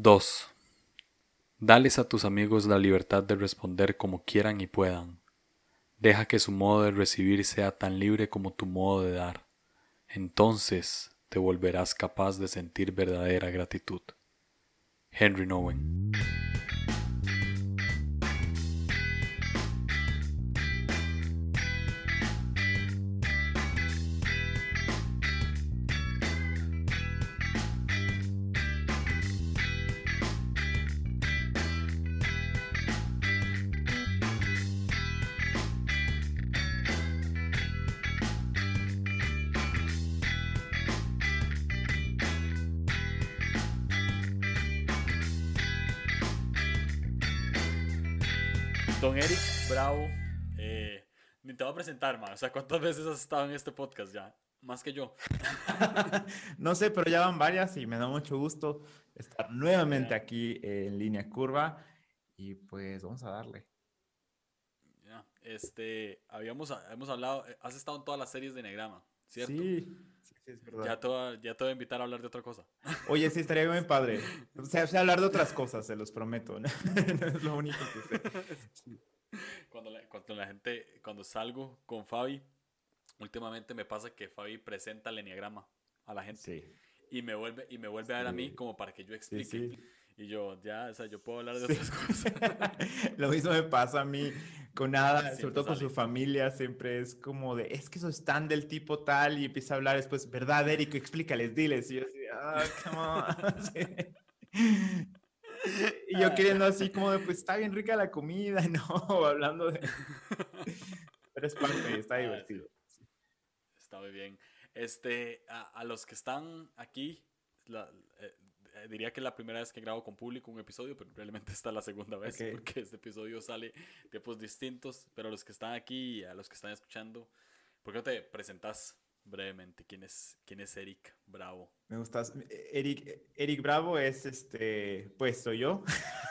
2. Dales a tus amigos la libertad de responder como quieran y puedan. Deja que su modo de recibir sea tan libre como tu modo de dar. Entonces te volverás capaz de sentir verdadera gratitud. Henry Nowen. Sea, ¿cuántas veces has estado en este podcast ya? Más que yo. no sé, pero ya van varias y me da mucho gusto estar nuevamente aquí en línea curva. Y pues vamos a darle. Ya, este, habíamos hemos hablado, eh, has estado en todas las series de Negrama, ¿cierto? Sí, sí, es verdad. Ya te, voy, ya te voy a invitar a hablar de otra cosa. Oye, sí, estaría bien padre. O sea, hablar de otras cosas, se los prometo. ¿no? es lo único que sé. Cuando la, cuando la gente, cuando salgo con Fabi, últimamente me pasa que Fabi presenta el enneagrama a la gente. Sí. Y me vuelve, y me vuelve a ver a mí como para que yo explique. Y yo, ya, o sea, yo puedo hablar de otras cosas. Lo mismo me pasa a mí con nada, sobre todo con su familia, siempre es como de, es que sos tan del tipo tal, y empieza a hablar después, ¿verdad, Eric? Explícales, diles. Y yo así, ah, come on. Y yo queriendo así como de, pues está bien rica la comida, no, hablando de... Pero es parte, está divertido. Está muy bien. Este, a, los que están aquí, la, eh, diría que es la primera vez que grabo con público un episodio, pero realmente esta es la segunda vez porque este episodio sale tiempos distintos. Pero a los que están aquí y a los que están escuchando, ¿por qué no te presentas brevemente? ¿Quién es, quién es Eric Bravo? Me gustas. Eric, Eric Bravo es este, pues soy yo,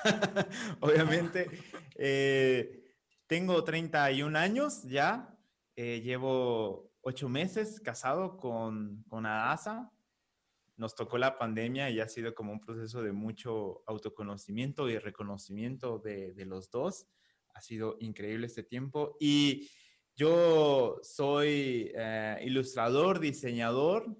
obviamente. Eh, tengo 31 años ya, eh, llevo 8 meses casado con, con Adasa nos tocó la pandemia y ha sido como un proceso de mucho autoconocimiento y reconocimiento de, los dos. Ha sido increíble este tiempo. Y yo soy eh, ilustrador, diseñador,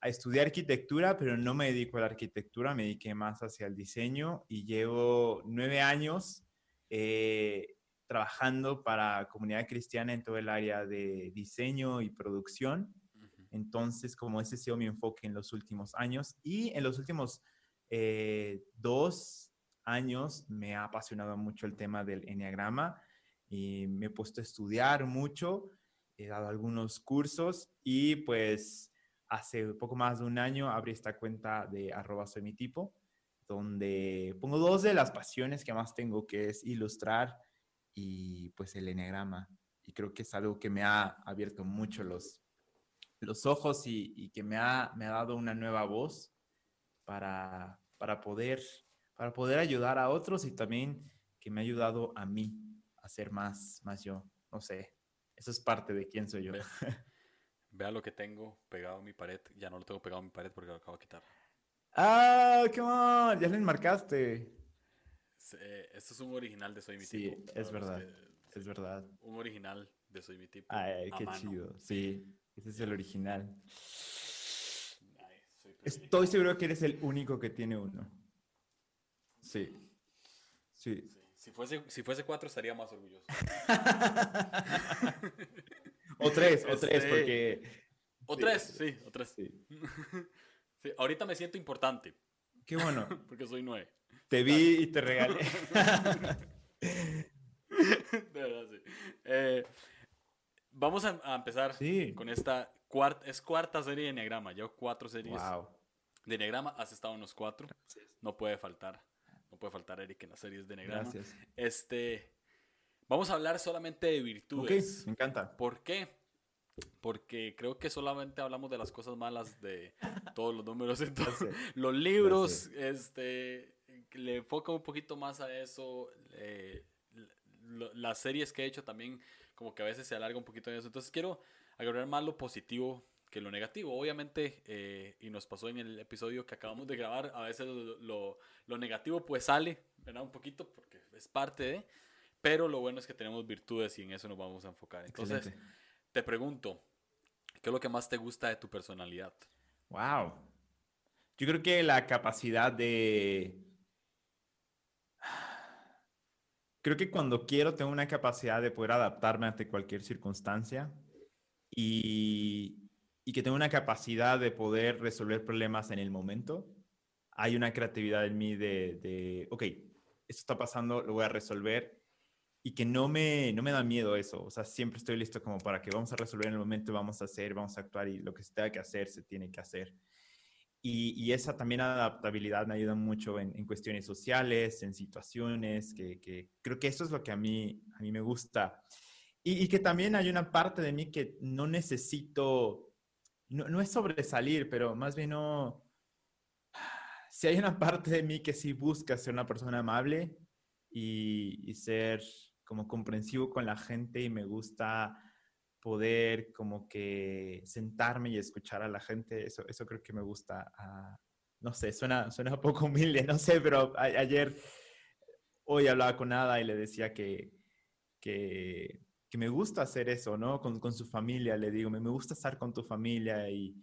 a estudiar arquitectura, pero no me dedico a la arquitectura, me dediqué más hacia el diseño y llevo nueve años eh, trabajando para comunidad cristiana en todo el área de diseño y producción. Entonces, como ese ha sido mi enfoque en los últimos años y en los últimos eh, dos años me ha apasionado mucho el tema del enneagrama y me he puesto a estudiar mucho, he dado algunos cursos y pues hace poco más de un año abrí esta cuenta de arroba soy mi tipo, donde pongo dos de las pasiones que más tengo, que es ilustrar y pues el enneagrama. Y creo que es algo que me ha abierto mucho los, los ojos y, que me ha, me ha, dado una nueva voz para, para, poder, para poder ayudar a otros y también que me ha ayudado a mí a ser más, más yo. No sé, eso es parte de quién soy yo. Vea, lo que tengo pegado en mi pared. Ya no lo tengo pegado en mi pared porque lo acabo de quitar. ¡Ah, come on! Ya lo enmarcaste. esto es un original de Soy Mi Tipo. Sí, es verdad. Es verdad. Un original de Soy Mi Tipo. Ay, qué chido. Sí. Ese es el original. Estoy seguro que eres el único que tiene uno. Sí. Sí. Si, fuese, si fuese cuatro estaría más orgulloso. o tres, o tres, este, porque... O tres, sí, o tres. Sí. Ahorita me siento importante. Qué bueno. porque soy nueve. Te vi y te regalé. De verdad, sí. Eh, Vamos a, empezar con esta cuarta, es cuarta serie de Enneagrama. Yo cuatro series de Enneagrama. Has estado en los cuatro. No puede faltar. No puede faltar Eric en las series de Enneagrama. Gracias. Este, vamos a hablar solamente de virtudes. me encanta. ¿Por qué? Porque creo que solamente hablamos de las cosas malas de todos los números. Entonces, los libros, este, le enfoca un poquito más a eso. Eh, las series que he hecho también como que a veces se alarga un poquito en eso. Entonces quiero agarrar más lo positivo que lo negativo. Obviamente, eh, y nos pasó en el episodio que acabamos de grabar, a veces lo, lo, negativo pues sale, ¿verdad? Un poquito, porque es parte de, pero lo bueno es que tenemos virtudes y en eso nos vamos a enfocar. Entonces, te pregunto, ¿qué es lo que más te gusta de tu personalidad? Wow. Yo creo que la capacidad de... Creo que cuando quiero tengo una capacidad de poder adaptarme ante cualquier circunstancia y, y que tengo una capacidad de poder resolver problemas en el momento. Hay una creatividad en mí de, de, ok, esto está pasando, lo voy a resolver y que no me, no me da miedo eso. O sea, siempre estoy listo como para que vamos a resolver en el momento, vamos a hacer, vamos a actuar y lo que se tenga que hacer, se tiene que hacer. Y, y esa también adaptabilidad me ayuda mucho en, en cuestiones sociales, en situaciones, que, que, creo que eso es lo que a mí, a mí me gusta. Y, y que también hay una parte de mí que no necesito no, es sobresalir, pero más bien no... Si hay una parte de mí que sí busca ser una persona amable y, ser como comprensivo con la gente y me gusta poder como que sentarme y escuchar a la gente, eso, eso creo que me gusta. Ah, no sé, suena, suena un poco humilde, no sé, pero ayer, hoy hablaba con Ada y le decía que, que que me gusta hacer eso, ¿no? Con, con su familia, le digo, me, gusta estar con tu familia y,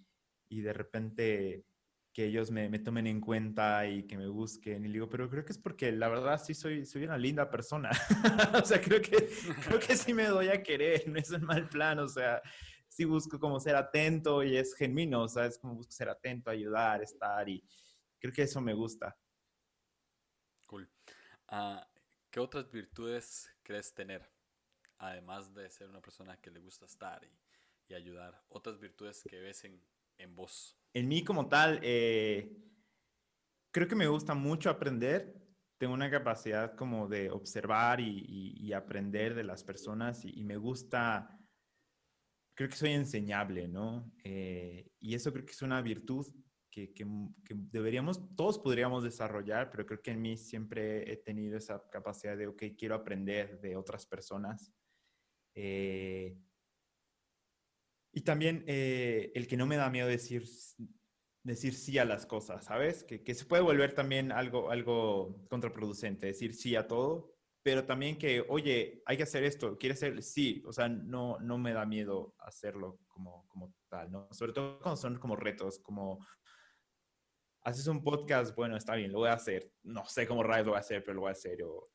y de repente que ellos me, me, tomen en cuenta y que me busquen. Y le digo, pero creo que es porque la verdad sí soy, soy una linda persona. o sea, creo que, creo que sí me doy a querer, no es un mal plan, o sea, sí busco como ser atento y es genuino, o sea, es como busco ser atento, ayudar, estar y creo que eso me gusta. Cool. Uh, ¿Qué otras virtudes crees tener? Además de ser una persona que le gusta estar y, ayudar, otras virtudes que ves en, en vos? En mí como tal, eh, creo que me gusta mucho aprender. Tengo una capacidad como de observar y, aprender de las personas y, me gusta, creo que soy enseñable, ¿no? Eh, y eso creo que es una virtud que, que, deberíamos, todos podríamos desarrollar, pero creo que en mí siempre he tenido esa capacidad de, ok, quiero aprender de otras personas eh, y también eh, el que no me da miedo decir, decir sí a las cosas, ¿sabes? Que, que, se puede volver también algo, algo contraproducente, decir sí a todo, pero también que, oye, hay que hacer esto, ¿quieres hacer? Sí, o sea, no, no me da miedo hacerlo como, como tal, ¿no? Sobre todo cuando son como retos, como haces un podcast, bueno, está bien, lo voy a hacer, no sé cómo rayos lo voy a hacer, pero lo voy a hacer, o,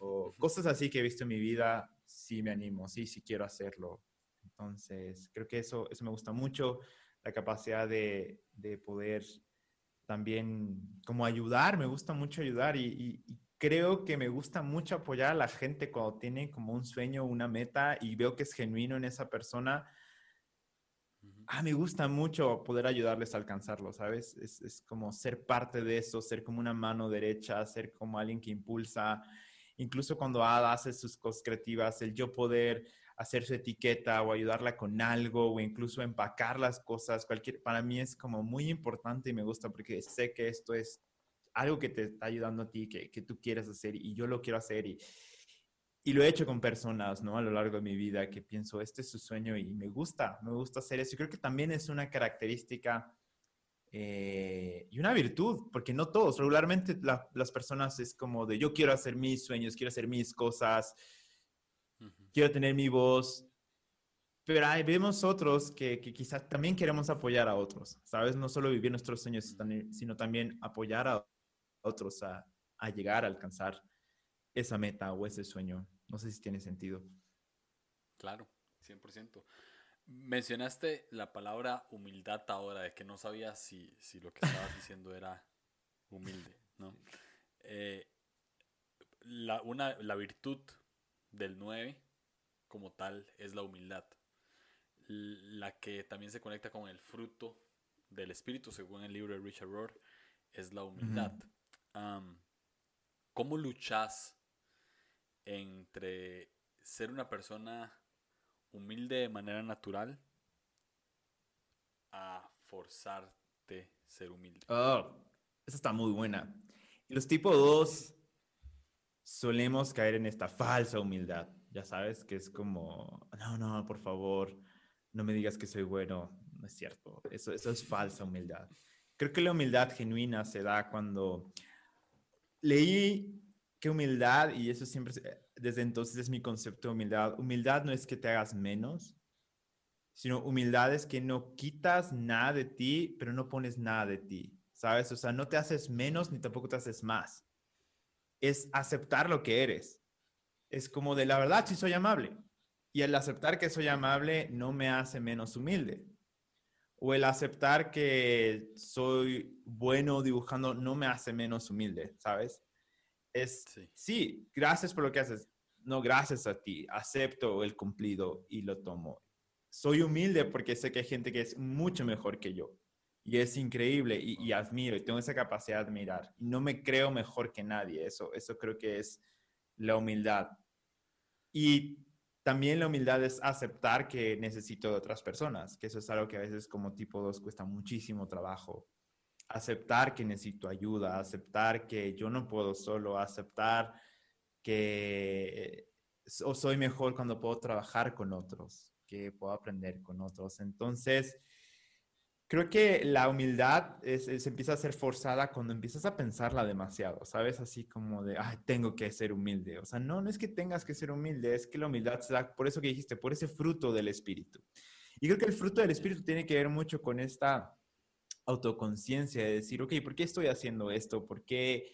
o cosas así que he visto en mi vida, sí me animo, sí, sí quiero hacerlo. Entonces, creo que eso, eso me gusta mucho, la capacidad de, de poder también como ayudar, me gusta mucho ayudar y, creo que me gusta mucho apoyar a la gente cuando tiene como un sueño, una meta y veo que es genuino en esa persona. Ah, me gusta mucho poder ayudarles a alcanzarlo, ¿sabes? Es, es como ser parte de eso, ser como una mano derecha, ser como alguien que impulsa incluso cuando Ada hace sus cosas creativas, el yo poder hacer su etiqueta o ayudarla con algo o incluso empacar las cosas, cualquier, para mí es como muy importante y me gusta porque sé que esto es algo que te está ayudando a ti, que, que tú quieres hacer y yo lo quiero hacer y, y lo he hecho con personas, ¿no? A lo largo de mi vida que pienso, este es su sueño y me gusta, me gusta hacer eso. Y creo que también es una característica eh, y una virtud, porque no todos, regularmente las personas es como de yo quiero hacer mis sueños, quiero hacer mis cosas, quiero tener mi voz, pero hay, vemos otros que, que quizás también queremos apoyar a otros, ¿sabes? No solo vivir nuestros sueños, sino también apoyar a otros a, a llegar a alcanzar esa meta o ese sueño. No sé si tiene sentido. Claro, 100%. Mencionaste la palabra humildad ahora, de que no sabía si, si lo que estabas diciendo era humilde, ¿no? Eh, la, una, la virtud del 9 como tal es la humildad, la que también se conecta con el fruto del espíritu, según el libro de Richard Rohr, es la humildad. ¿Cómo luchas entre ser una persona humilde de manera natural a forzarte ser humilde. Oh, esa está muy buena. Y los tipo 2 solemos caer en esta falsa humildad, ya sabes, que es como, no, no, por favor, no me digas que soy bueno, no es cierto. Eso, eso es falsa humildad. Creo que la humildad genuina se da cuando leí que humildad, y eso siempre, desde entonces es mi concepto de humildad, humildad no es que te hagas menos, sino humildad es que no quitas nada de ti, pero no pones nada de ti, ¿sabes? O sea, no te haces menos ni tampoco te haces más. Es aceptar lo que eres. Es como de la verdad, si soy amable. Y el aceptar que soy amable no me hace menos humilde. O el aceptar que soy bueno dibujando no me hace menos humilde, ¿sabes? Es, sí. sí, gracias por lo que haces. No, gracias a ti. Acepto el cumplido y lo tomo soy humilde porque sé que hay gente que es mucho mejor que yo. Y es increíble y, admiro y tengo esa capacidad de admirar. Y no me creo mejor que nadie. Eso, eso creo que es la humildad. Y también la humildad es aceptar que necesito de otras personas, que eso es algo que a veces como tipo 2 cuesta muchísimo trabajo. Aceptar que necesito ayuda, aceptar que yo no puedo solo, aceptar que o soy mejor cuando puedo trabajar con otros que puedo aprender con otros. Entonces, creo que la humildad se empieza a ser forzada cuando empiezas a pensarla demasiado, ¿sabes? Así como de, ay, tengo que ser humilde. O sea, no, no es que tengas que ser humilde, es que la humildad se da por eso que dijiste, por ese fruto del espíritu. Y creo que el fruto del espíritu tiene que ver mucho con esta autoconciencia de decir, ok, ¿por qué estoy haciendo esto? ¿Por qué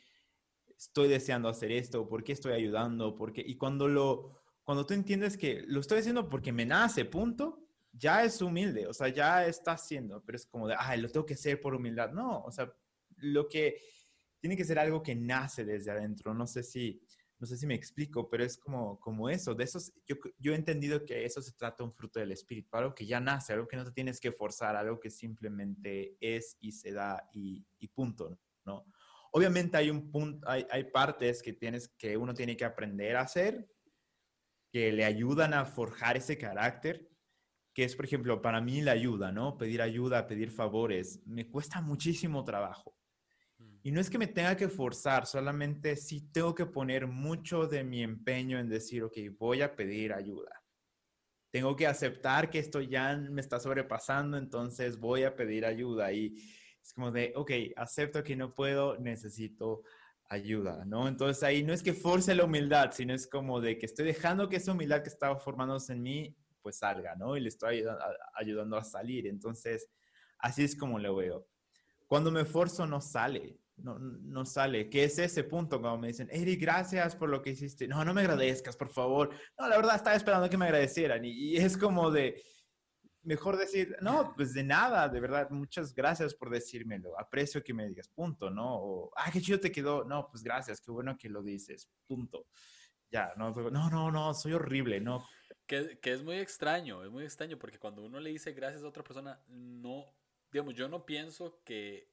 estoy deseando hacer esto? ¿Por qué estoy ayudando? ¿Por qué? Y cuando lo cuando tú entiendes que lo estoy haciendo porque me nace, punto, ya es humilde, o sea, ya está haciendo, pero es como de, ay, lo tengo que hacer por humildad. No, o sea, lo que tiene que ser algo que nace desde adentro. No sé si, no sé si me explico, pero es como, como eso. De esos, yo, yo he entendido que eso se trata un fruto del espíritu, algo que ya nace, algo que no te tienes que forzar, algo que simplemente es y se da y, y punto, ¿no? Obviamente hay un punto, hay, hay partes que tienes que uno tiene que aprender a hacer que le ayudan a forjar ese carácter, que es, por ejemplo, para mí la ayuda, ¿no? Pedir ayuda, pedir favores, me cuesta muchísimo trabajo. Y no es que me tenga que forzar, solamente sí tengo que poner mucho de mi empeño en decir, ok, voy a pedir ayuda. Tengo que aceptar que esto ya me está sobrepasando, entonces voy a pedir ayuda. Y es como de, ok, acepto que no puedo, necesito ayuda, ¿no? Entonces ahí no es que force la humildad, sino es como de que estoy dejando que esa humildad que estaba formándose en mí, pues salga, ¿no? Y le estoy ayudando a, salir. Entonces, así es como lo veo. Cuando me esfuerzo no sale, no, no sale. ¿Qué es ese punto cuando me dicen, Eric, gracias por lo que hiciste? No, no me agradezcas, por favor. No, la verdad estaba esperando que me agradecieran. y es como de, mejor decir, no, pues de nada, de verdad, muchas gracias por decírmelo, aprecio que me digas, punto, ¿no? O, ah, qué chido te quedó, no, pues gracias, qué bueno que lo dices, punto. Ya, no, no, no, no, soy horrible, no. Que, que es muy extraño, es muy extraño, porque cuando uno le dice gracias a otra persona, no, digamos, yo no pienso que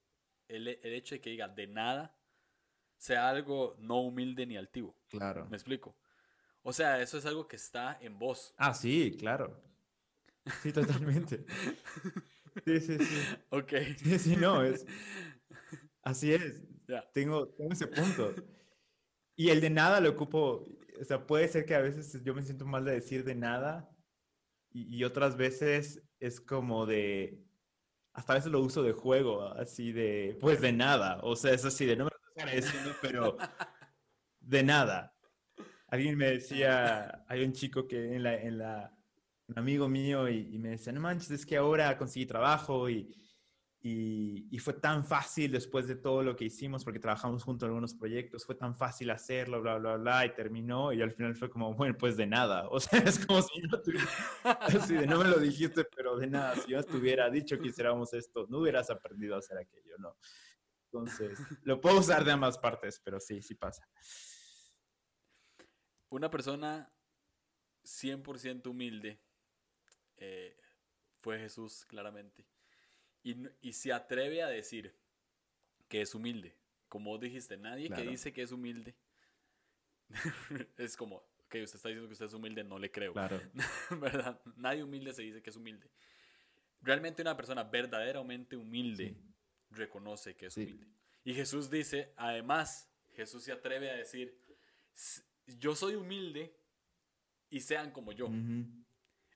el, el hecho de que diga de nada sea algo no humilde ni altivo. Claro. ¿Me explico? O sea, eso es algo que está en vos. Ah, sí, claro. Sí, totalmente. Sí, sí, sí. Ok. Sí, sí, no, es... Así es. Tengo, tengo ese punto. Y el de nada lo ocupo, o sea, puede ser que a veces yo me siento mal de decir de nada y, otras veces es como de, hasta a veces lo uso de juego, así de, pues de nada, o sea, es así de, no me lo estoy agradeciendo, pero de nada. Alguien me decía, hay un chico que en la, en la, un amigo mío y, me decía, no manches, es que ahora conseguí trabajo y, y, fue tan fácil después de todo lo que hicimos, porque trabajamos juntos en algunos proyectos, fue tan fácil hacerlo, bla, bla, bla, y terminó y al final fue como, bueno, pues de nada. O sea, es como si no tuviera, así de no me lo dijiste, pero de nada, si yo te hubiera dicho que hiciéramos esto, no hubieras aprendido a hacer aquello, ¿no? Entonces, lo puedo usar de ambas partes, pero sí, sí pasa. Una persona 100% humilde eh, fue Jesús claramente. Y, y, se atreve a decir que es humilde. Como dijiste, nadie que dice que es humilde es como, ok, usted está diciendo que usted es humilde, no le creo. Claro. ¿Verdad? Nadie humilde se dice que es humilde. Realmente una persona verdaderamente humilde reconoce que es humilde. Y Jesús dice, además, Jesús se atreve a decir, yo soy humilde y sean como yo. O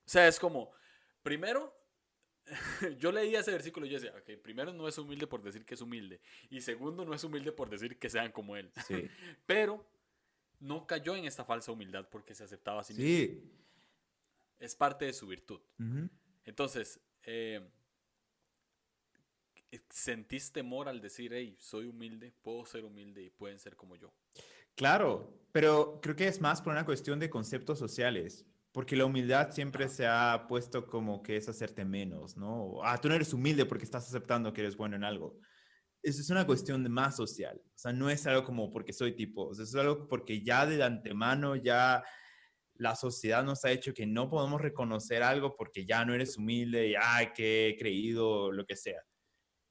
sea, es como, primero, yo leía ese versículo y yo decía, ok, primero no es humilde por decir que es humilde, y segundo no es humilde por decir que sean como él. Sí. Pero no cayó en esta falsa humildad porque se aceptaba así sí. Es parte de su virtud. Entonces, eh, ¿sentís temor al decir, hey, soy humilde, puedo ser humilde y pueden ser como yo? Claro, pero creo que es más por una cuestión de conceptos sociales. Porque la humildad siempre se ha puesto como que es hacerte menos, ¿no? Ah, tú no eres humilde porque estás aceptando que eres bueno en algo. Eso es una cuestión más social. O sea, no es algo como porque soy tipo. O sea, es algo porque ya de antemano ya la sociedad nos ha hecho que no podemos reconocer algo porque ya no eres humilde y, ay, que he creído, lo que sea.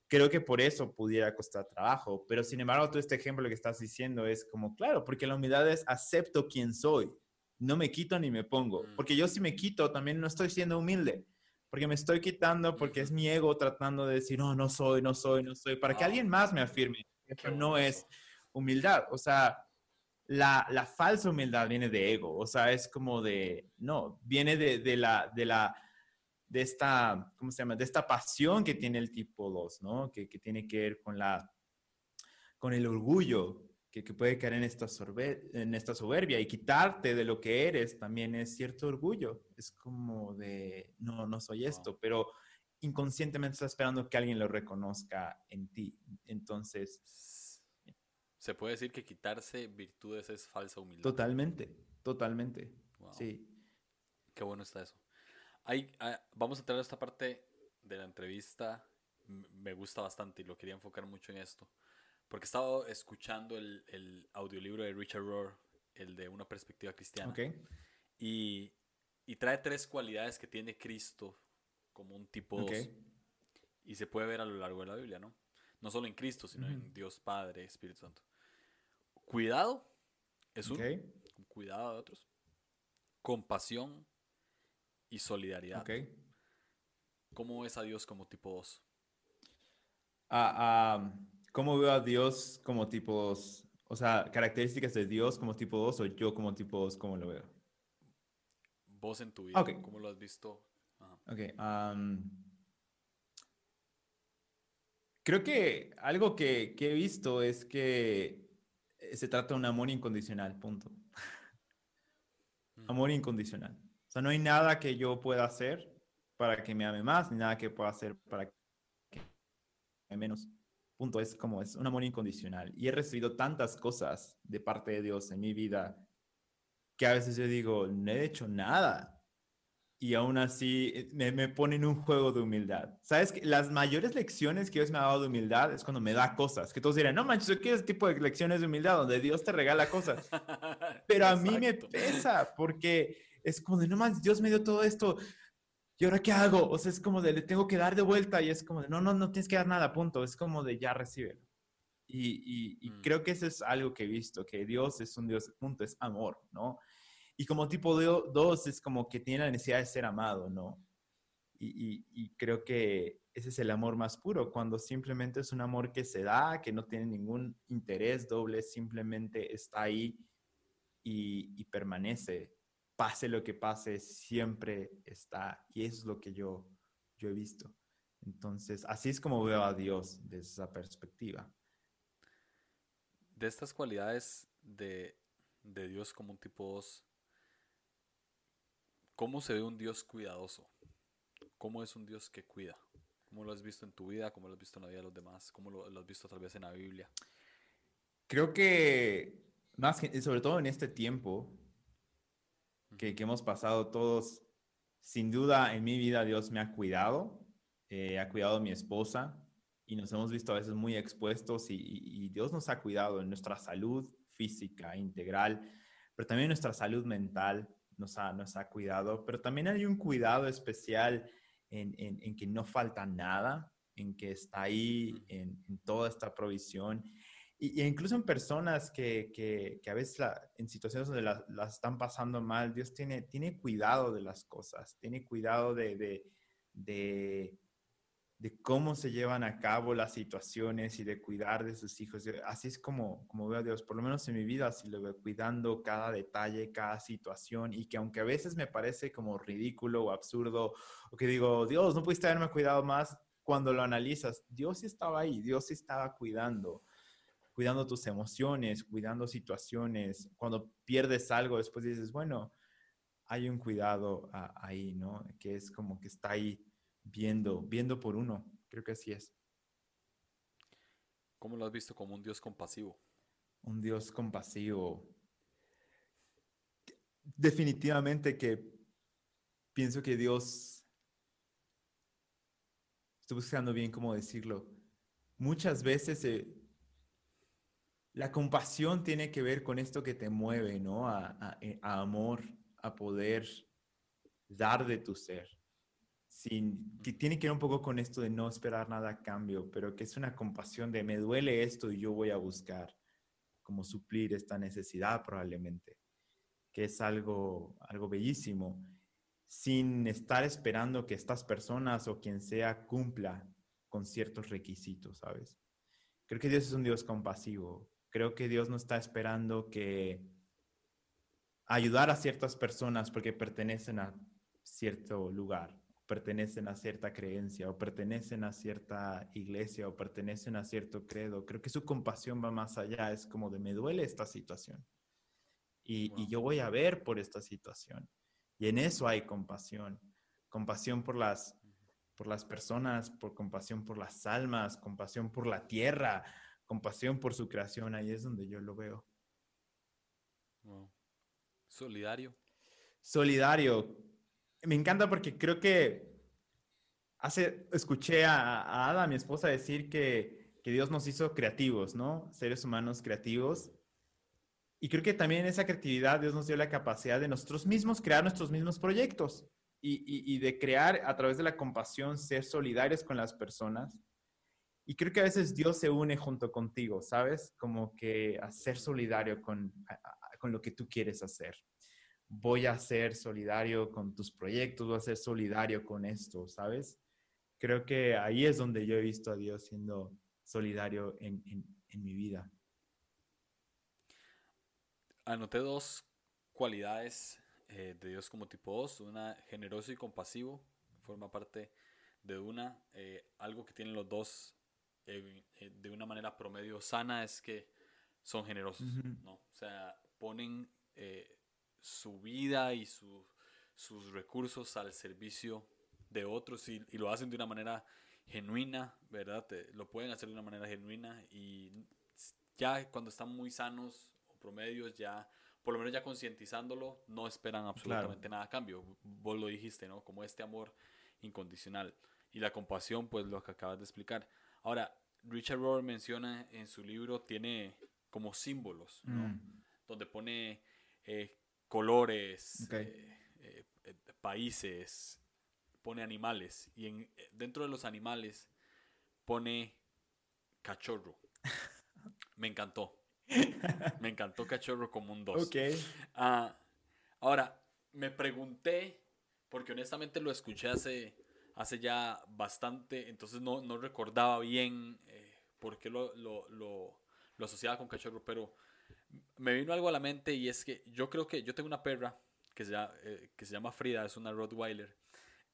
Creo que por eso pudiera costar trabajo. Pero sin embargo, todo este ejemplo que estás diciendo es como, claro, porque la humildad es acepto quién soy no me quito ni me pongo. Mm. Porque yo si me quito, también no estoy siendo humilde. Porque me estoy quitando porque es mi ego tratando de decir, no, no soy, no soy, no soy, para que alguien más me afirme. Eso no es humildad. O sea, la, la, falsa humildad viene de ego. O sea, es como de, no, viene de, de, la, de la, de esta, ¿cómo se llama? De esta pasión que tiene el tipo 2, ¿no? Que, que tiene que ver con la, con el orgullo, que, puede caer en esta, en esta soberbia y quitarte de lo que eres también es cierto orgullo. Es como de, no, no soy esto, pero inconscientemente estás esperando que alguien lo reconozca en ti. Entonces... Se puede decir que quitarse virtudes es falsa humildad. Totalmente, totalmente. Sí. Qué bueno está eso. Hay, ah, vamos a entrar a esta parte de la entrevista. Me gusta bastante y lo quería enfocar mucho en esto. Porque he estado escuchando el, el audiolibro de Richard Rohr, el de Una perspectiva cristiana. Okay. Y, y, trae tres cualidades que tiene Cristo como un tipo Y se puede ver a lo largo de la Biblia, ¿no? No solo en Cristo, sino en Dios Padre, Espíritu Santo. Cuidado es uno. Cuidado de otros. Compasión y solidaridad. Okay. ¿Cómo ves a Dios como tipo 2? Ah, ah ¿Cómo veo a Dios como tipo O sea, características de Dios como tipo 2 o yo como tipo 2, ¿cómo lo veo? Vos en tu vida, ¿cómo lo has visto? Ok. creo que algo que, que, he visto es que eh, se trata de un amor incondicional, punto. Mm. amor incondicional. O sea, no hay nada que yo pueda hacer para que me ame más, ni nada que pueda hacer para que me ame menos punto, es como es un amor incondicional. Y he recibido tantas cosas de parte de Dios en mi vida que a veces yo digo, no he hecho nada. Y aún así eh, me, me ponen un juego de humildad. ¿Sabes? que Las mayores lecciones que Dios me ha dado de humildad es cuando me da cosas. Que todos dirán, no manches, ¿qué es tipo de lecciones de humildad donde Dios te regala cosas? Pero a mí me pesa porque es como de, no manches, Dios me dio todo esto ¿y ahora qué hago? O sea, es como de, le tengo que dar de vuelta y es como de, no, no, no tienes que dar nada, punto. Es como de, ya recibe. Y, y, mm. creo que eso es algo que he visto, que Dios es un Dios, punto, es amor, ¿no? Y como tipo de dos es como que tiene la necesidad de ser amado, ¿no? Y, y, creo que ese es el amor más puro, cuando simplemente es un amor que se da, que no tiene ningún interés doble, simplemente está ahí y, y permanece pase lo que pase, siempre está. Y eso es lo que yo, yo he visto. Entonces, así es como veo a Dios desde esa perspectiva. De estas cualidades de, de Dios como un tipo 2, ¿cómo se ve un Dios cuidadoso? ¿Cómo es un Dios que cuida? ¿Cómo lo has visto en tu vida? ¿Cómo lo has visto en la vida de los demás? ¿Cómo lo, has visto tal vez en la Biblia? Creo que, más que, sobre todo en este tiempo, que, hemos pasado todos, sin duda en mi vida Dios me ha cuidado, eh, ha cuidado a mi esposa y nos hemos visto a veces muy expuestos y, Dios nos ha cuidado en nuestra salud física integral, pero también nuestra salud mental nos ha, nos ha cuidado, pero también hay un cuidado especial en, en, que no falta nada, en que está ahí en, en toda esta provisión y, incluso en personas que, que, que a veces en situaciones donde las están pasando mal, Dios tiene, tiene cuidado de las cosas, tiene cuidado de, de, de, de cómo se llevan a cabo las situaciones y de cuidar de sus hijos. Así es como, como veo a Dios, por lo menos en mi vida, así lo veo, cuidando cada detalle, cada situación, y que aunque a veces me parece como ridículo o absurdo, o que digo, Dios, no pudiste haberme cuidado más, cuando lo analizas, Dios estaba ahí, Dios estaba cuidando, cuidando tus emociones, cuidando situaciones. Cuando pierdes algo, después dices, bueno, hay un cuidado ahí, ¿no? Que es como que está ahí viendo, viendo por uno. Creo que así es. ¿Cómo lo has visto como un Dios compasivo? Un Dios compasivo. Definitivamente que pienso que Dios, estoy buscando bien cómo decirlo, muchas veces eh, la compasión tiene que ver con esto que te mueve, ¿no? a eh, amor, a poder dar de tu ser sin, que tiene que ver un poco con esto de no esperar nada a cambio, pero que es una compasión de me duele esto y yo voy a buscar como suplir esta necesidad probablemente, que es algo, algo bellísimo, sin estar esperando que estas personas o quien sea cumpla con ciertos requisitos, ¿sabes? Creo que Dios es un Dios compasivo. Creo que Dios no está esperando que ayudar a ciertas personas porque pertenecen a cierto lugar pertenecen a cierta creencia o pertenecen a cierta iglesia o pertenecen a cierto credo. Creo que su compasión va más allá, es como de me duele esta situación y, y yo voy a ver por esta situación. Y en eso hay compasión, compasión por las, por las personas, por compasión por las almas, compasión por la tierra, compasión por su creación, ahí es donde yo lo veo. Solidario. Solidario, me encanta porque creo que hace, escuché a, Ada, mi esposa, decir que, que, Dios nos hizo creativos, ¿no? Seres humanos creativos. Y creo que también en esa creatividad Dios nos dio la capacidad de nosotros mismos crear nuestros mismos proyectos y, y, y de crear a través de la compasión, ser solidarios con las personas. Y creo que a veces Dios se une junto contigo, ¿sabes? Como que a ser solidario con, con lo que tú quieres hacer voy a ser solidario con tus proyectos, voy a ser solidario con esto, ¿sabes? Creo que ahí es donde yo he visto a Dios siendo solidario en, mi vida. Anoté dos cualidades eh, de Dios como tipo 2, una generoso y compasivo, forma parte de una, eh, algo que tienen los dos eh, de una manera promedio sana es que son generosos, ¿no? O sea, ponen su vida y sus recursos al servicio de otros y, lo hacen de una manera genuina, ¿verdad? lo pueden hacer de una manera genuina y ya cuando están muy sanos o promedios, ya por lo menos ya concientizándolo, no esperan absolutamente nada a cambio. Vos lo dijiste, ¿no? Como este amor incondicional y la compasión, pues lo que acabas de explicar. Ahora, Richard Rohr menciona en su libro, tiene como símbolos, ¿no? Mm. Donde pone eh, colores, eh, eh, eh, países, pone animales. Y en, dentro de los animales pone cachorro. Me encantó. Me encantó cachorro como un 2. Ah, ahora, me pregunté, porque honestamente lo escuché hace, hace ya bastante, entonces no, no recordaba bien por qué lo, lo, lo, lo asociaba con cachorro, pero me vino algo a la mente y es que yo creo que yo tengo una perra que se, llama, eh, que se llama Frida, es una Rottweiler.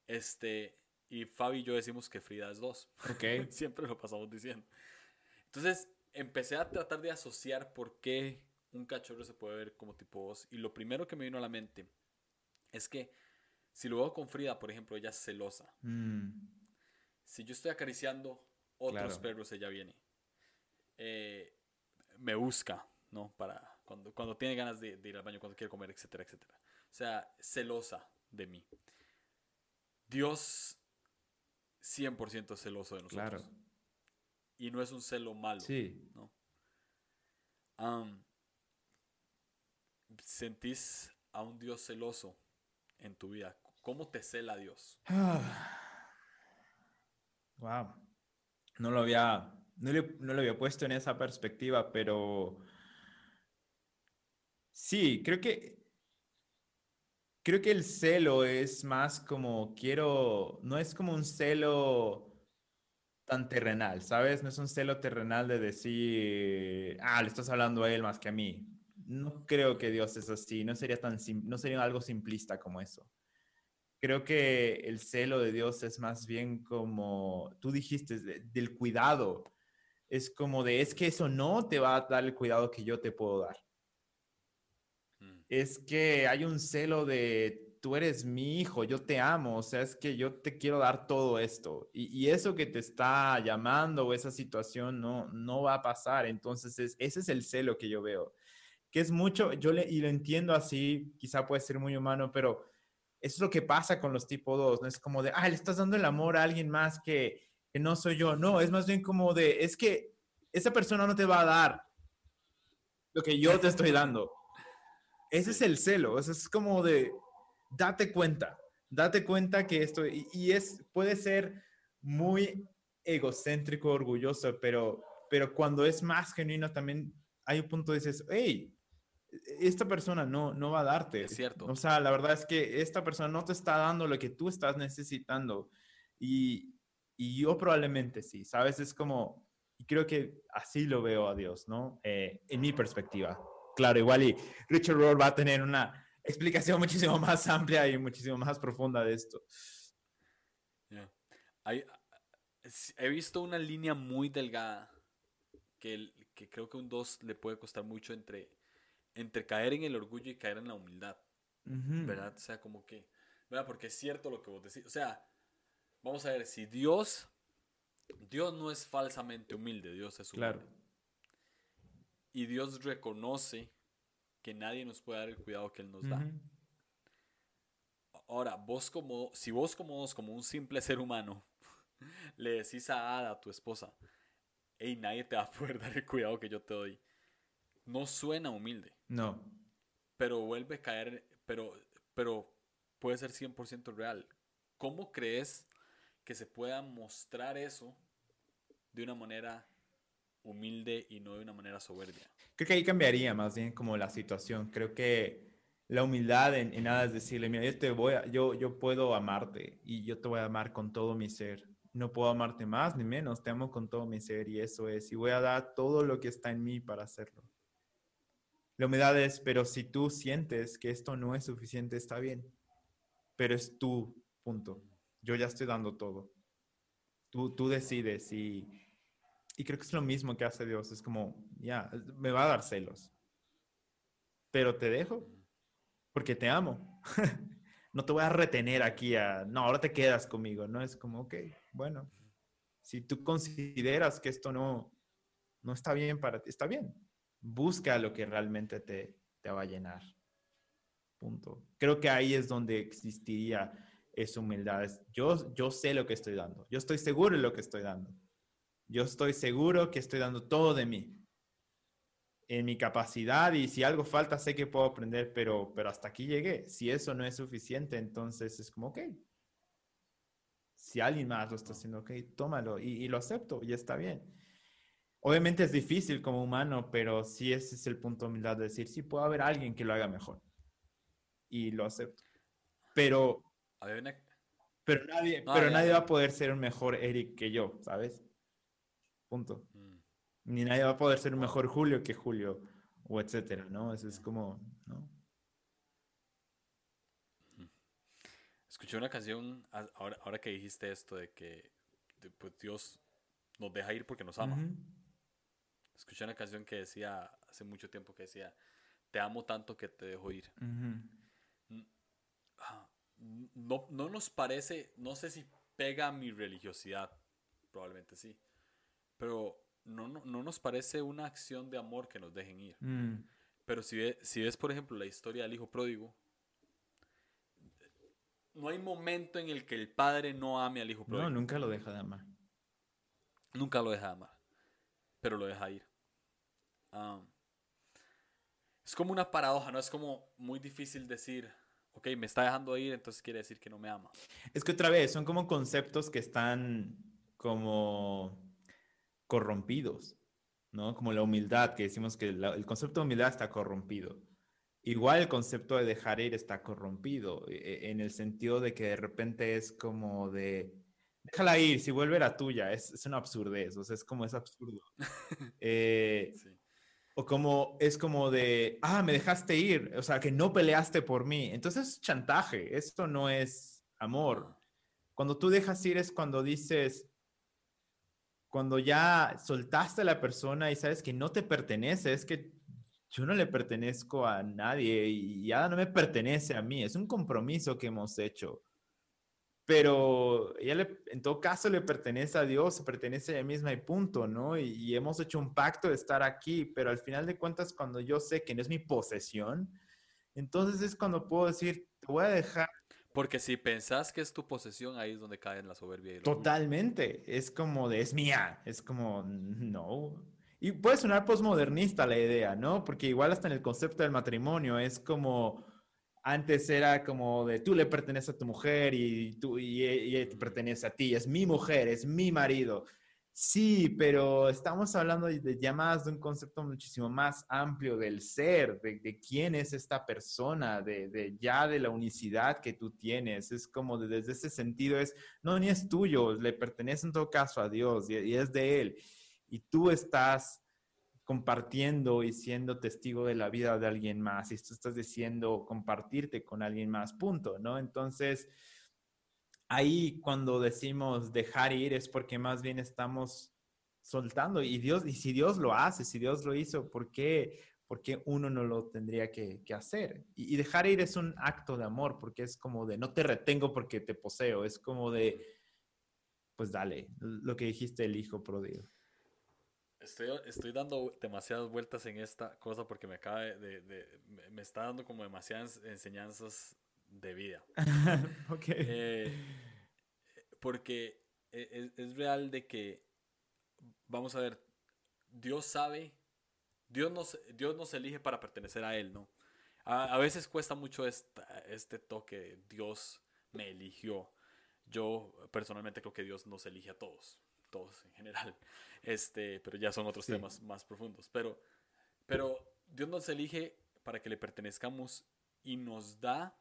Este, y Fabi y yo decimos que Frida es dos. Okay. Siempre lo pasamos diciendo. Entonces empecé a tratar de asociar por qué un cachorro se puede ver como tipo dos. Y lo primero que me vino a la mente es que si lo veo con Frida, por ejemplo, ella es celosa. Mm. Si yo estoy acariciando otros perros, ella viene. Eh, me busca. ¿no? Para cuando, cuando tiene ganas de, ir al baño, cuando quiere comer, etcétera, etcétera. O sea, celosa de mí. Dios 100% celoso de nosotros. Claro. Y no es un celo malo. Sí. ¿no? ¿Sentís a un Dios celoso en tu vida? ¿Cómo te cela Dios? wow. No lo había, no, no lo había puesto en esa perspectiva, pero Sí, creo que creo que el celo es más como quiero, no es como un celo tan terrenal, ¿sabes? No es un celo terrenal de decir, ah, le estás hablando a él más que a mí. No creo que Dios es así, no sería, tan no sería algo simplista como eso. Creo que el celo de Dios es más bien como, tú dijiste, del cuidado. Es como de, es que eso no te va a dar el cuidado que yo te puedo dar. Mm. Es que hay un celo de tú eres mi hijo, yo te amo, o sea, es que yo te quiero dar todo esto. Y, eso que te está llamando o esa situación no, no va a pasar. Entonces, ese es el celo que yo veo. Que es mucho, yo le, y lo entiendo así, quizá puede ser muy humano, pero es lo que pasa con los tipo 2, ¿no? Es como de, ah, le estás dando el amor a alguien más que, que no soy yo. No, es más bien como de, es que esa persona no te va a dar lo que yo te estoy dando. Ese es el celo, es como de, date cuenta, date cuenta que esto, y, es, puede ser muy egocéntrico, orgulloso, pero, pero cuando es más genuino también hay un punto de dices, hey, esta persona no, no va a darte. Es cierto. O sea, la verdad es que esta persona no te está dando lo que tú estás necesitando. Y, y yo probablemente sí, ¿sabes? Es como, y creo que así lo veo a Dios, ¿no? Eh, en mi perspectiva. Claro, igual y Richard Rohr va a tener una explicación muchísimo más amplia y muchísimo más profunda de esto. he visto una línea muy delgada que, que creo que un 2 le puede costar mucho entre, entre caer en el orgullo y caer en la humildad. ¿Verdad? O sea, como que, ¿verdad? Porque es cierto lo que vos decís. O sea, vamos a ver, si Dios, Dios no es falsamente humilde, Dios es humilde. Claro. Y Dios reconoce que nadie nos puede dar el cuidado que Él nos da. Ahora, vos como, si vos como vos, como un simple ser humano, le decís a Ada, a tu esposa, hey, nadie te va a poder dar el cuidado que yo te doy, no suena humilde. No. Pero vuelve a caer, pero, pero puede ser 100% real. ¿Cómo crees que se pueda mostrar eso de una manera humilde y no de una manera soberbia? Creo que ahí cambiaría más bien como la situación. Creo que la humildad en, nada es decirle, mira, yo te voy a, yo, yo puedo amarte y yo te voy a amar con todo mi ser. No puedo amarte más ni menos, te amo con todo mi ser y eso es, y voy a dar todo lo que está en mí para hacerlo. La humildad es, pero si tú sientes que esto no es suficiente, está bien, pero es tu punto. Yo ya estoy dando todo. Tú, tú decides y y creo que es lo mismo que hace Dios. Es como, ya, me va a dar celos. Pero te dejo porque te amo. no te voy a retener aquí a, no, ahora te quedas conmigo. No es como, ok, bueno, si tú consideras que esto no, no está bien para ti, está bien. Busca lo que realmente te, te va a llenar. Punto. Creo que ahí es donde existiría esa humildad. Yo, yo sé lo que estoy dando. Yo estoy seguro de lo que estoy dando. Yo estoy seguro que estoy dando todo de mí, en mi capacidad y si algo falta sé que puedo aprender, pero, pero hasta aquí llegué. Si eso no es suficiente, entonces es como, ok. Si alguien más lo está haciendo, ok, tómalo y, lo acepto y está bien. Obviamente es difícil como humano, pero sí ese es el punto de humildad de decir, sí puede haber alguien que lo haga mejor. Y lo acepto. Pero, pero nadie, pero nadie va a poder ser un mejor Eric que yo, ¿sabes? Punto. Mm. Ni nadie va a poder ser un mejor Julio que Julio, o etcétera, ¿no? Eso es como, ¿no? Escuché una canción, ahora, ahora que dijiste esto de que pues, Dios nos deja ir porque nos ama. Escuché una canción que decía, hace mucho tiempo que decía, te amo tanto que te dejo ir. Ah, no, no nos parece, no sé si pega mi religiosidad, probablemente sí, pero no, no, nos parece una acción de amor que nos dejen ir. Mm. Pero si, si ves, por ejemplo, la historia del hijo pródigo, no hay momento en el que el padre no ame al hijo pródigo. No, nunca lo deja de amar. Nunca lo deja de amar, pero lo deja ir. es como una paradoja, ¿no? Es como muy difícil decir, ok, me está dejando ir, entonces quiere decir que no me ama. Es que otra vez, son como conceptos que están como corrompidos, ¿no? Como la humildad, que decimos que el concepto de humildad está corrompido. Igual el concepto de dejar ir está corrompido, e, e, en el sentido de que de repente es como de, déjala ir, si vuelve era tuya, es, es una absurdez, o sea, es como es absurdo. Eh, o como es como de, ah, me dejaste ir, o sea, que no peleaste por mí. Entonces es chantaje, esto no es amor. Cuando tú dejas ir es cuando dices, cuando ya soltaste a la persona y sabes que no te pertenece, es que yo no le pertenezco a nadie y ya no me pertenece a mí, es un compromiso que hemos hecho pero ella en todo caso le pertenece a Dios, se pertenece a ella misma y punto, ¿no? Y, hemos hecho un pacto de estar aquí, pero al final de cuentas, cuando yo sé que no es mi posesión, entonces es cuando puedo decir, te voy a dejar. Porque si pensás que es tu posesión, ahí es donde cae en la soberbia. Y Totalmente, es como de, es mía, es como, no. Y puede sonar posmodernista la idea, ¿no? Porque igual hasta en el concepto del matrimonio es como antes era como de tú le perteneces a tu mujer y, tú, y, ella te pertenece a ti, es mi mujer, es mi marido. Sí, pero estamos hablando de, más de un concepto muchísimo más amplio del ser, de, quién es esta persona, de, ya de la unicidad que tú tienes. Es como desde ese sentido es, no, ni es tuyo, le pertenece en todo caso a Dios y es de Él. Y tú estás compartiendo y siendo testigo de la vida de alguien más. Y tú estás diciendo compartirte con alguien más, punto, ¿no? Entonces, ahí cuando decimos dejar ir es porque más bien estamos soltando y Dios, y si Dios lo hace, si Dios lo hizo, ¿por qué, uno no lo tendría que, hacer? Y, dejar ir es un acto de amor, porque es como de no te retengo porque te poseo, es como de, pues dale, lo que dijiste el hijo pródigo. Estoy, dando demasiadas vueltas en esta cosa porque me acaba de, me, está dando como demasiadas enseñanzas de vida. ok. Eh, porque e, es, real de que, vamos a ver, Dios sabe, Dios nos, Dios nos elige para pertenecer a Él, ¿no? A, veces cuesta mucho este toque, Dios me eligió. Yo personalmente creo que Dios nos elige a todos, todos en general. Este, pero ya son otros temas más profundos. Pero, pero Dios nos elige para que le pertenezcamos y nos da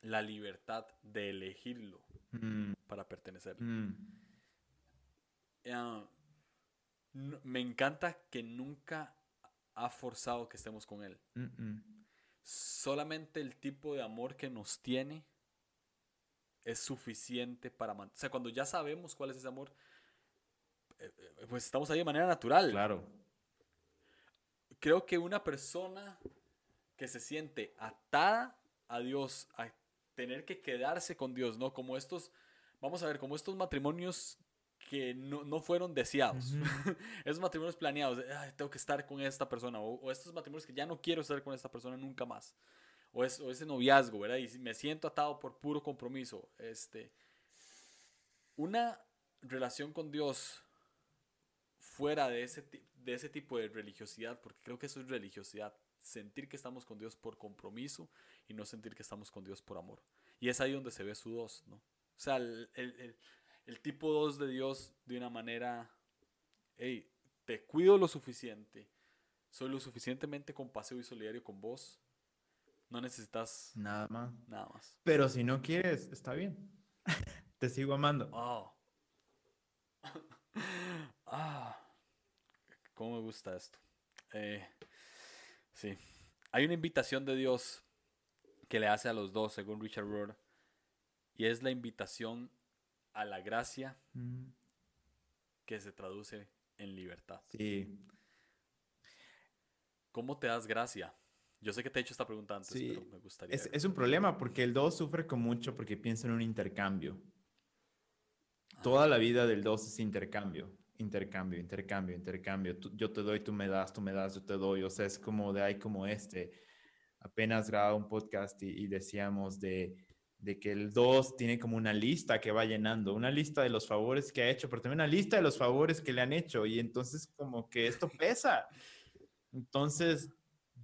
la libertad de elegirlo mm. para pertenecer. Mm. Ah, me encanta que nunca ha forzado que estemos con Él. Solamente el tipo de amor que nos tiene es suficiente para... O sea, cuando ya sabemos cuál es ese amor, pues estamos ahí de manera natural. Claro. Creo que una persona que se siente atada a Dios, a tener que quedarse con Dios, ¿no? Como estos, vamos a ver, como estos matrimonios que no, fueron deseados. esos matrimonios planeados, tengo que estar con esta persona, o, estos matrimonios que ya no quiero estar con esta persona nunca más. O, es, o ese noviazgo, ¿verdad? Y me siento atado por puro compromiso. Este, una relación con Dios fuera de ese, de ese tipo de religiosidad, porque creo que eso es religiosidad, sentir que estamos con Dios por compromiso y no sentir que estamos con Dios por amor. Y es ahí donde se ve su dos, ¿no? O sea, el, el, el, tipo dos de Dios de una manera, hey, te cuido lo suficiente, soy lo suficientemente compasivo y solidario con vos, no necesitas nada más. Nada más. Pero si no quieres, está bien. te sigo amando. Oh. ah. ¿Cómo me gusta esto? Eh, sí. Hay una invitación de Dios que le hace a los dos, según Richard Rohr, y es la invitación a la gracia mm. que se traduce en libertad. Sí. ¿Cómo te das gracia? Yo sé que te he hecho esta pregunta antes, pero me gustaría. Es, es, un problema porque el dos sufre con mucho porque piensa en un intercambio. Toda la vida del dos es intercambio intercambio, intercambio, intercambio. yo te doy, tú me das, tú me das, yo te doy. O sea, es como de ahí como este. Apenas grababa un podcast y, decíamos de, de, que el 2 tiene como una lista que va llenando, una lista de los favores que ha hecho, pero también una lista de los favores que le han hecho. Y entonces como que esto pesa. Entonces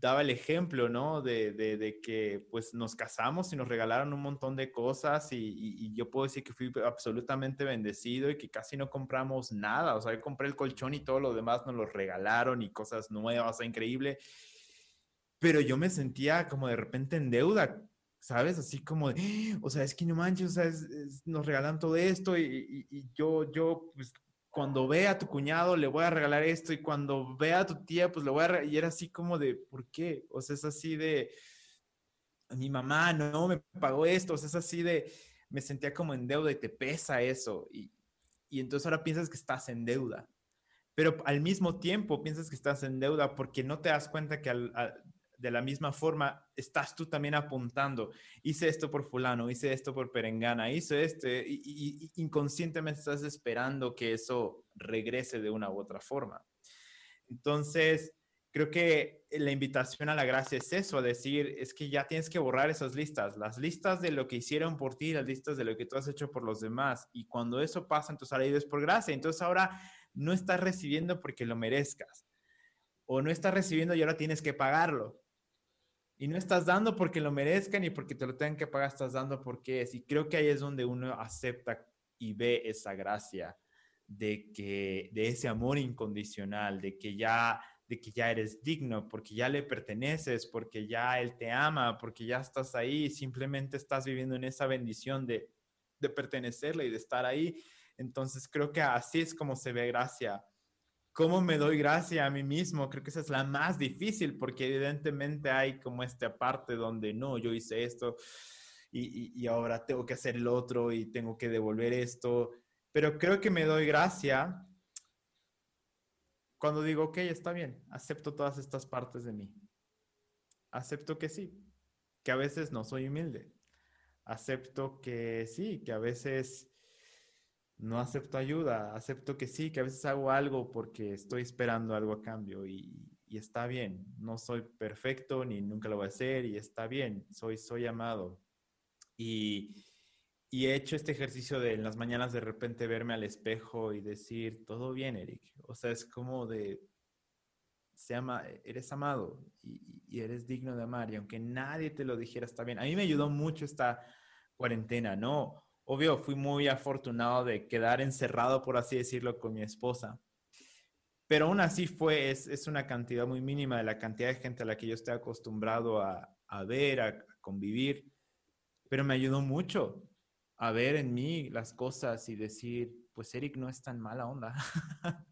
daba el ejemplo, ¿no? De, de, que pues nos casamos y nos regalaron un montón de cosas y, y, yo puedo decir que fui absolutamente bendecido y que casi no compramos nada, o sea, yo compré el colchón y todo lo demás nos lo regalaron y cosas nuevas, o sea, increíble. Pero yo me sentía como de repente en deuda ¿sabes? Así como de, o sea, es que no manches, o sea, nos regalan todo esto y, yo, yo, pues, cuando vea a tu cuñado le voy a regalar esto y cuando vea a tu tía, pues le voy a, y era así como de, ¿por qué? O sea, es así de, mi mamá no me pagó esto, o sea, es así de, me sentía como en deuda y te pesa eso y, y entonces ahora piensas que estás en deuda. Pero al mismo tiempo piensas que estás en deuda porque no te das cuenta que al, de la misma forma estás tú también apuntando, hice esto por fulano, hice esto por perengana, hice este, y, inconscientemente estás esperando que eso regrese de una u otra forma. Entonces, creo que la invitación a la gracia es eso, a decir, es que ya tienes que borrar esas listas, las listas de lo que hicieron por ti, las listas de lo que tú has hecho por los demás. Y cuando eso pasa, entonces ahora vives por gracia. Entonces ahora no estás recibiendo porque lo merezcas. O no estás recibiendo y ahora tienes que pagarlo. Y no estás dando porque lo merezcan y porque te lo tengan que pagar, estás dando porque es. Y creo que ahí es donde uno acepta y ve esa gracia de que de ese amor incondicional, de que ya de que ya eres digno, porque ya le perteneces, porque ya él te ama, porque ya estás ahí, simplemente estás viviendo en esa bendición de, de pertenecerle y de estar ahí. Entonces creo que así es como se ve gracia ¿Cómo me doy gracia a mí mismo? Creo que esa es la más difícil porque evidentemente hay como esta parte donde no, yo hice esto y, ahora tengo que hacer el otro y tengo que devolver esto. Pero creo que me doy gracia cuando digo, ok, está bien, acepto todas estas partes de mí. Acepto que sí, que a veces no soy humilde. Acepto que sí, que a veces no acepto ayuda, acepto que sí, que a veces hago algo porque estoy esperando algo a cambio y, está bien. No soy perfecto ni nunca lo voy a hacer y está bien, soy, soy amado. Y, he hecho este ejercicio de en las mañanas de repente verme al espejo y decir, todo bien, Eric. O sea, es como de, se ama, eres amado y, y eres digno de amar y aunque nadie te lo dijera, está bien. A mí me ayudó mucho esta cuarentena, ¿no? Obvio, fui muy afortunado de quedar encerrado, por así decirlo, con mi esposa. Pero aún así fue, es, una cantidad muy mínima de la cantidad de gente a la que yo estoy acostumbrado a, ver, a, convivir. Pero me ayudó mucho a ver en mí las cosas y decir, pues Eric no es tan mala onda.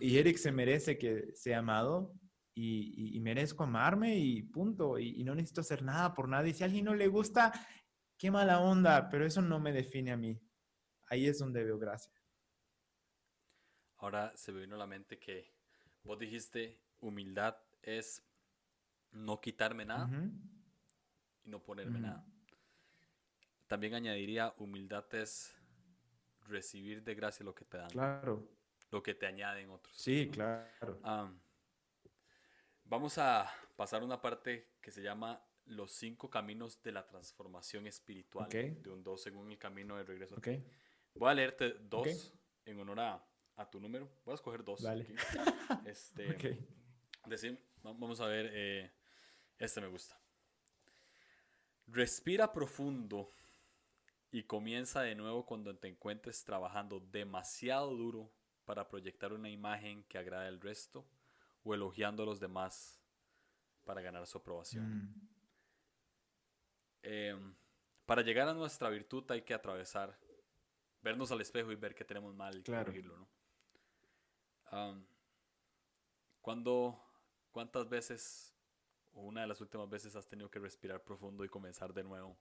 y Eric se merece que sea amado y, merezco amarme y punto. Y, y, no necesito hacer nada por nadie. Si a alguien no le gusta, qué mala onda, pero eso no me define a mí. Ahí es donde veo gracia. Ahora se me vino a la mente que vos dijiste, humildad es no quitarme nada y no ponerme nada. También añadiría, humildad es recibir de gracia lo que te dan. Claro. Lo que te añaden otros. Sí, claro. vamos a pasar una parte que se llama los cinco caminos de la transformación espiritual de un dos según el camino de regreso. Okay. Voy a leerte dos en honor a, tu número. Voy a escoger dos. Dale. Este, decir, vamos a ver, eh, este me gusta. Respira profundo y comienza de nuevo cuando te encuentres trabajando demasiado duro para proyectar una imagen que agrade al resto o elogiando a los demás para ganar su aprobación. Mm. Em, para llegar a nuestra virtud hay que atravesar, vernos al espejo y ver que tenemos mal y corregirlo, ¿no? cuando, ¿Cuántas veces, o una de las últimas veces, has tenido que respirar profundo y comenzar de nuevo?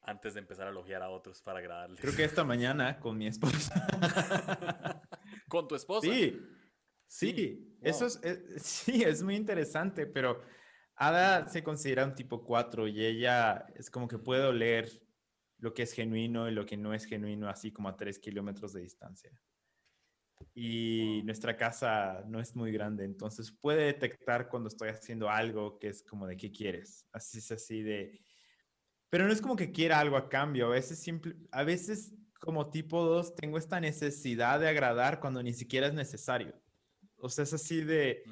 Antes de empezar a elogiar a otros para agradarles. Creo que esta mañana con mi esposa. ¿Con tu esposa? Sí, sí. Eso es, sí, es muy interesante, pero Ada se considera un tipo 4 y ella es como que puede oler lo que es genuino y lo que no es genuino, así como a 3 kilómetros de distancia. Y nuestra casa no es muy grande, entonces puede detectar cuando estoy haciendo algo que es como de qué quieres. Así es así de... Pero no es como que quiera algo a cambio, a veces simple, a veces como tipo 2 tengo esta necesidad de agradar cuando ni siquiera es necesario. O sea, es así de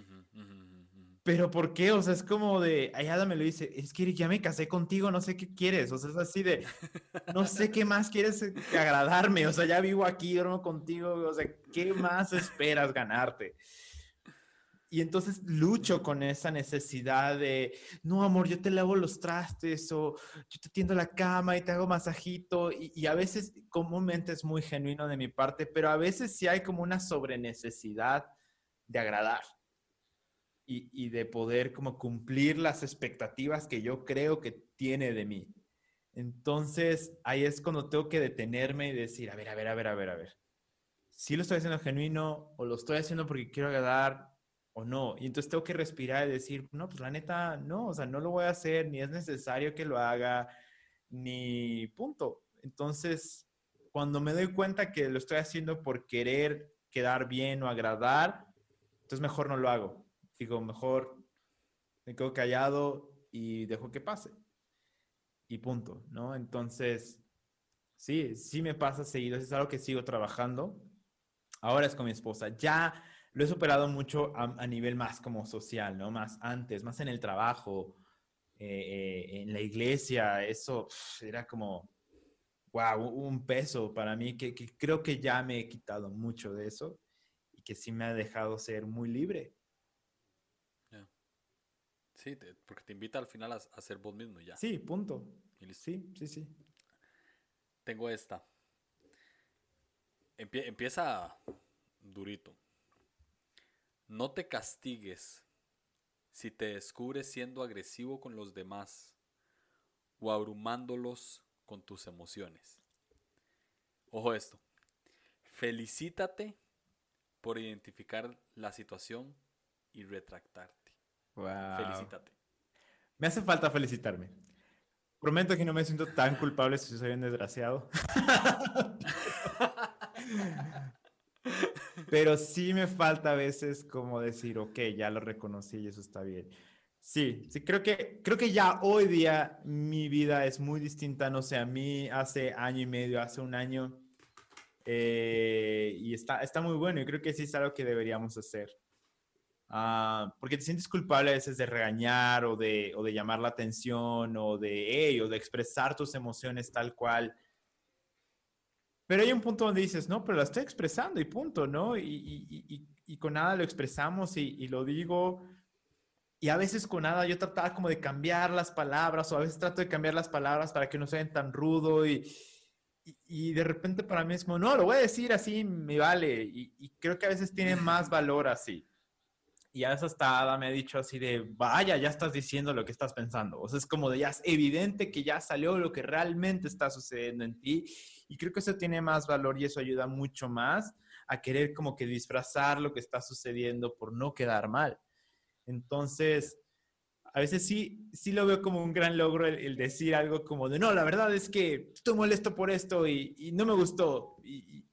pero ¿por qué? O sea, es como de, Ayada me lo dice, es que ya me casé contigo, no sé qué quieres. O sea, es así de, no sé qué más quieres agradarme. O sea, ya vivo aquí, duermo contigo. O sea, ¿qué más esperas ganarte? y entonces lucho con esa necesidad de, no, amor, yo te lavo los trastes o yo te tiendo la cama y te hago masajito. Y, y a veces, comúnmente es muy genuino de mi parte, pero a veces sí hay como una sobrenecesidad de agradar y, de poder como cumplir las expectativas que yo creo que tiene de mí. Entonces, ahí es cuando tengo que detenerme y decir, a ver, a ver, a ver, a ver, a ver. Si lo estoy haciendo genuino o lo estoy haciendo porque quiero agradar o no. Y entonces tengo que respirar y decir, no, pues la neta, no, o sea, no lo voy a hacer, ni es necesario que lo haga, ni punto. Entonces, cuando me doy cuenta que lo estoy haciendo por querer quedar bien o agradar, entonces mejor no lo hago. Digo, mejor me quedo callado y dejo que pase. Y punto, ¿no? Entonces, sí, sí me pasa seguido, es algo que sigo trabajando. Ahora es con mi esposa. Ya lo he superado mucho a, nivel más como social, ¿no? Más antes, más en el trabajo, eh, eh, en la iglesia, eso era como, wow, un peso para mí que, creo que ya me he quitado mucho de eso y que sí me ha dejado ser muy libre. Sí, porque te invita al final a, ser vos mismo ya. Sí, punto. Sí, sí, sí. Tengo esta. empieza durito. No te castigues si te descubres siendo agresivo con los demás o abrumándolos con tus emociones. Ojo esto. Felicítate por identificar la situación y retractarte. Felicítate. Me hace falta felicitarme. Prometo que no me siento tan culpable si soy un desgraciado. Pero sí me falta a veces como decir, ok, ya lo reconocí y eso está bien. Sí, sí, creo que, creo que ya hoy día mi vida es muy distinta, no sé, a mí hace año y medio, hace un año, eh, y está, está muy bueno y creo que sí es algo que deberíamos hacer. Ah, porque te sientes culpable a veces de regañar o de, o de llamar la atención o de, o de expresar tus emociones tal cual. Pero hay un punto donde dices, no, pero la estoy expresando y punto, ¿no? Y, con nada lo expresamos y, lo digo. Y a veces con nada yo trataba como de cambiar las palabras o a veces trato de cambiar las palabras para que no sean tan rudo y, y, de repente para mí es como, no, lo voy a decir así, me vale. Y, creo que a veces tiene más valor así. Y a veces hasta Ada me ha dicho así de, vaya, ya estás diciendo lo que estás pensando. O sea, es como de, ya es evidente que ya salió lo que realmente está sucediendo en ti y creo que eso tiene más valor y eso ayuda mucho más a querer como que disfrazar lo que está sucediendo por no quedar mal. Entonces, a veces sí, sí lo veo como un gran logro el, decir algo como de, no, la verdad es que estoy molesto por esto y, no me gustó y,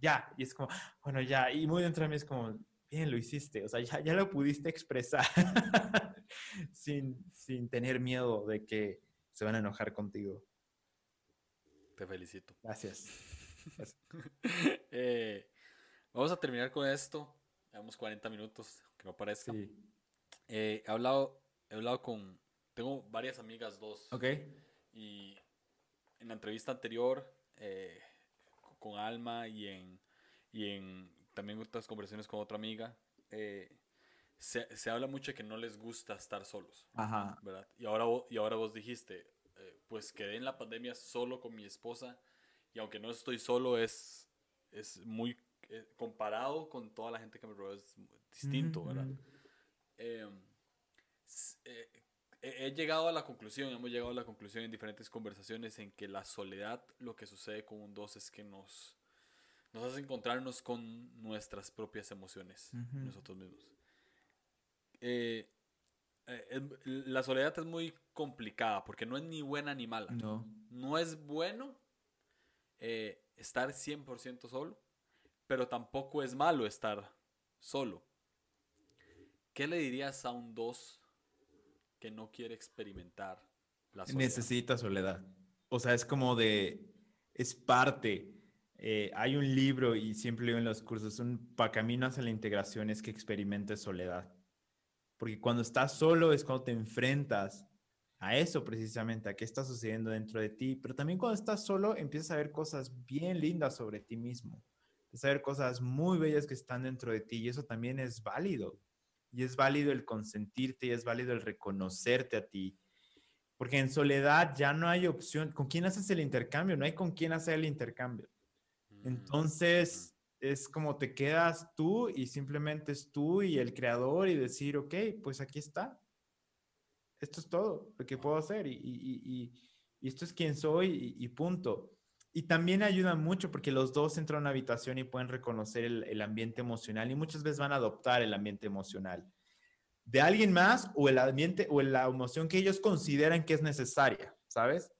ya, y es como, bueno, ya, y muy dentro de mí es como, bien, lo hiciste, o sea, ya, ya lo pudiste expresar sin, sin tener miedo de que se van a enojar contigo. Te felicito. Gracias. Eh, vamos a terminar con esto. Llevamos 40 minutos, que no parezca. Eh, he, hablado, he hablado con. Tengo varias amigas, dos. Ok. Y en la entrevista anterior, eh, con Alma y en, y en también otras conversaciones con otra amiga, se, se, habla mucho de que no les gusta estar solos. Ajá. ¿verdad? Y ahora, y ahora vos dijiste, pues quedé en la pandemia solo con mi esposa y aunque no estoy solo es, es muy eh, comparado con toda la gente que me rodea es distinto, ¿verdad? Em, eh, he llegado a la conclusión, hemos llegado a la conclusión en diferentes conversaciones en que la soledad, lo que sucede con un dos es que nos, nos hace encontrarnos con nuestras propias emociones, nosotros mismos. Eh, la soledad es muy complicada porque no es ni buena ni mala. No. No es bueno eh, estar 100% solo, pero tampoco es malo estar solo. ¿Qué le dirías a un 2 que no quiere experimentar la soledad? Necesita soledad. O sea, es como de, es parte. Eh, hay un libro y siempre leo en los cursos, un camino hacia la integración es que experimentes soledad. Porque cuando estás solo es cuando te enfrentas a eso precisamente, a qué está sucediendo dentro de ti, pero también cuando estás solo empiezas a ver cosas bien lindas sobre ti mismo, empiezas a ver cosas muy bellas que están dentro de ti y eso también es válido. y es válido el consentirte y es válido el reconocerte a ti. Porque en soledad ya no hay opción. ¿Con quién haces el intercambio? No hay con quién hacer el intercambio. Entonces, es como te quedas tú y simplemente es tú y el creador y decir, ok, pues aquí está. Esto es todo lo que puedo hacer y, esto es quien soy y, punto. Y también ayuda mucho porque los dos entran a una habitación y pueden reconocer el, el, ambiente emocional y muchas veces van a adoptar el ambiente emocional de alguien más o el ambiente o la emoción que ellos consideran que es necesaria, ¿sabes?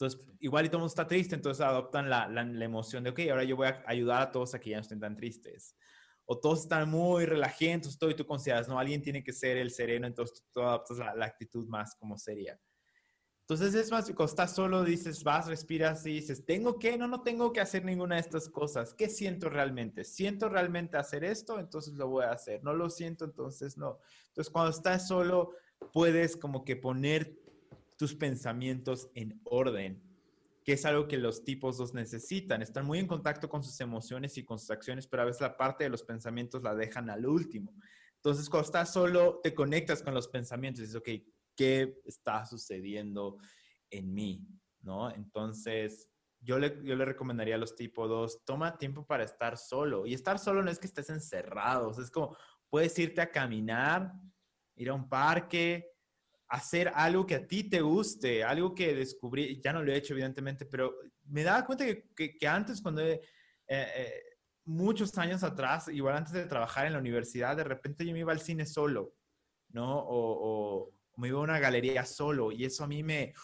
Entonces, igual y todo el mundo está triste, entonces adoptan la, la, emoción de, ok, ahora yo voy a ayudar a todos a que ya no estén tan tristes. O todos están muy relajentos, todo y tú consideras, no, alguien tiene que ser el sereno, entonces tú adoptas la, la actitud más como seria. Entonces es más, cuando estás solo, dices, vas, respiras y dices, ¿tengo que? No, no tengo que hacer ninguna de estas cosas. ¿Qué siento realmente? ¿Siento realmente hacer esto? Entonces lo voy a hacer. ¿No lo siento? Entonces no. Entonces cuando estás solo, puedes como que poner tus pensamientos en orden, que es algo que los tipos dos necesitan. Están muy en contacto con sus emociones y con sus acciones, pero a veces la parte de los pensamientos la dejan al último. Entonces, cuando estás solo, te conectas con los pensamientos y dices, ok, ¿qué está sucediendo en mí? ¿No? Entonces, yo le, recomendaría a los tipo dos, toma tiempo para estar solo. Y estar solo no es que estés encerrado, es como puedes irte a caminar, ir a un parque, hacer algo que a ti te guste, algo que descubrí, ya no lo he hecho evidentemente, pero me daba cuenta que, que, antes cuando, eh, eh, muchos años atrás, igual antes de trabajar en la universidad, de repente yo me iba al cine solo, ¿no? O, o, me iba a una galería solo y eso a mí me,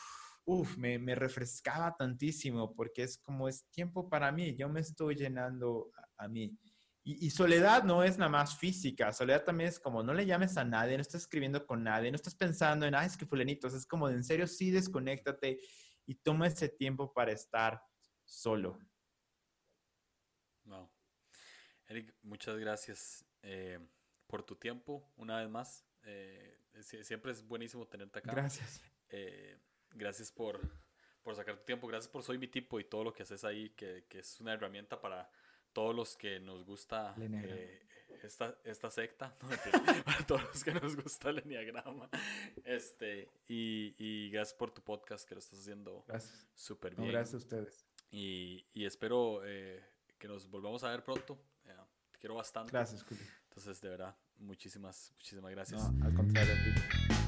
uf, me, me, refrescaba tantísimo porque es como es tiempo para mí, yo me estoy llenando a, a mí. Y, soledad no es nada más física, soledad también es como no le llames a nadie, no estás escribiendo con nadie, no estás pensando en, ay, es que fulanitos, es como en serio, sí, desconéctate y toma ese tiempo para estar solo. Wow. Eric, muchas gracias eh, por tu tiempo, una vez más. Eh, siempre es buenísimo tenerte acá. Gracias. Eh, gracias por, por sacar tu tiempo, gracias por Soy Mi Tipo y todo lo que haces ahí, que, que es una herramienta para todos los que nos gusta eh, esta, esta secta, para todos los que nos gusta el enneagrama. Este, y, y, gracias por tu podcast que lo estás haciendo súper bien. gracias a ustedes. Y, y espero eh, que nos volvamos a ver pronto. te quiero bastante. Gracias, Juli. Entonces, de verdad, muchísimas, muchísimas gracias. al contrario a ti.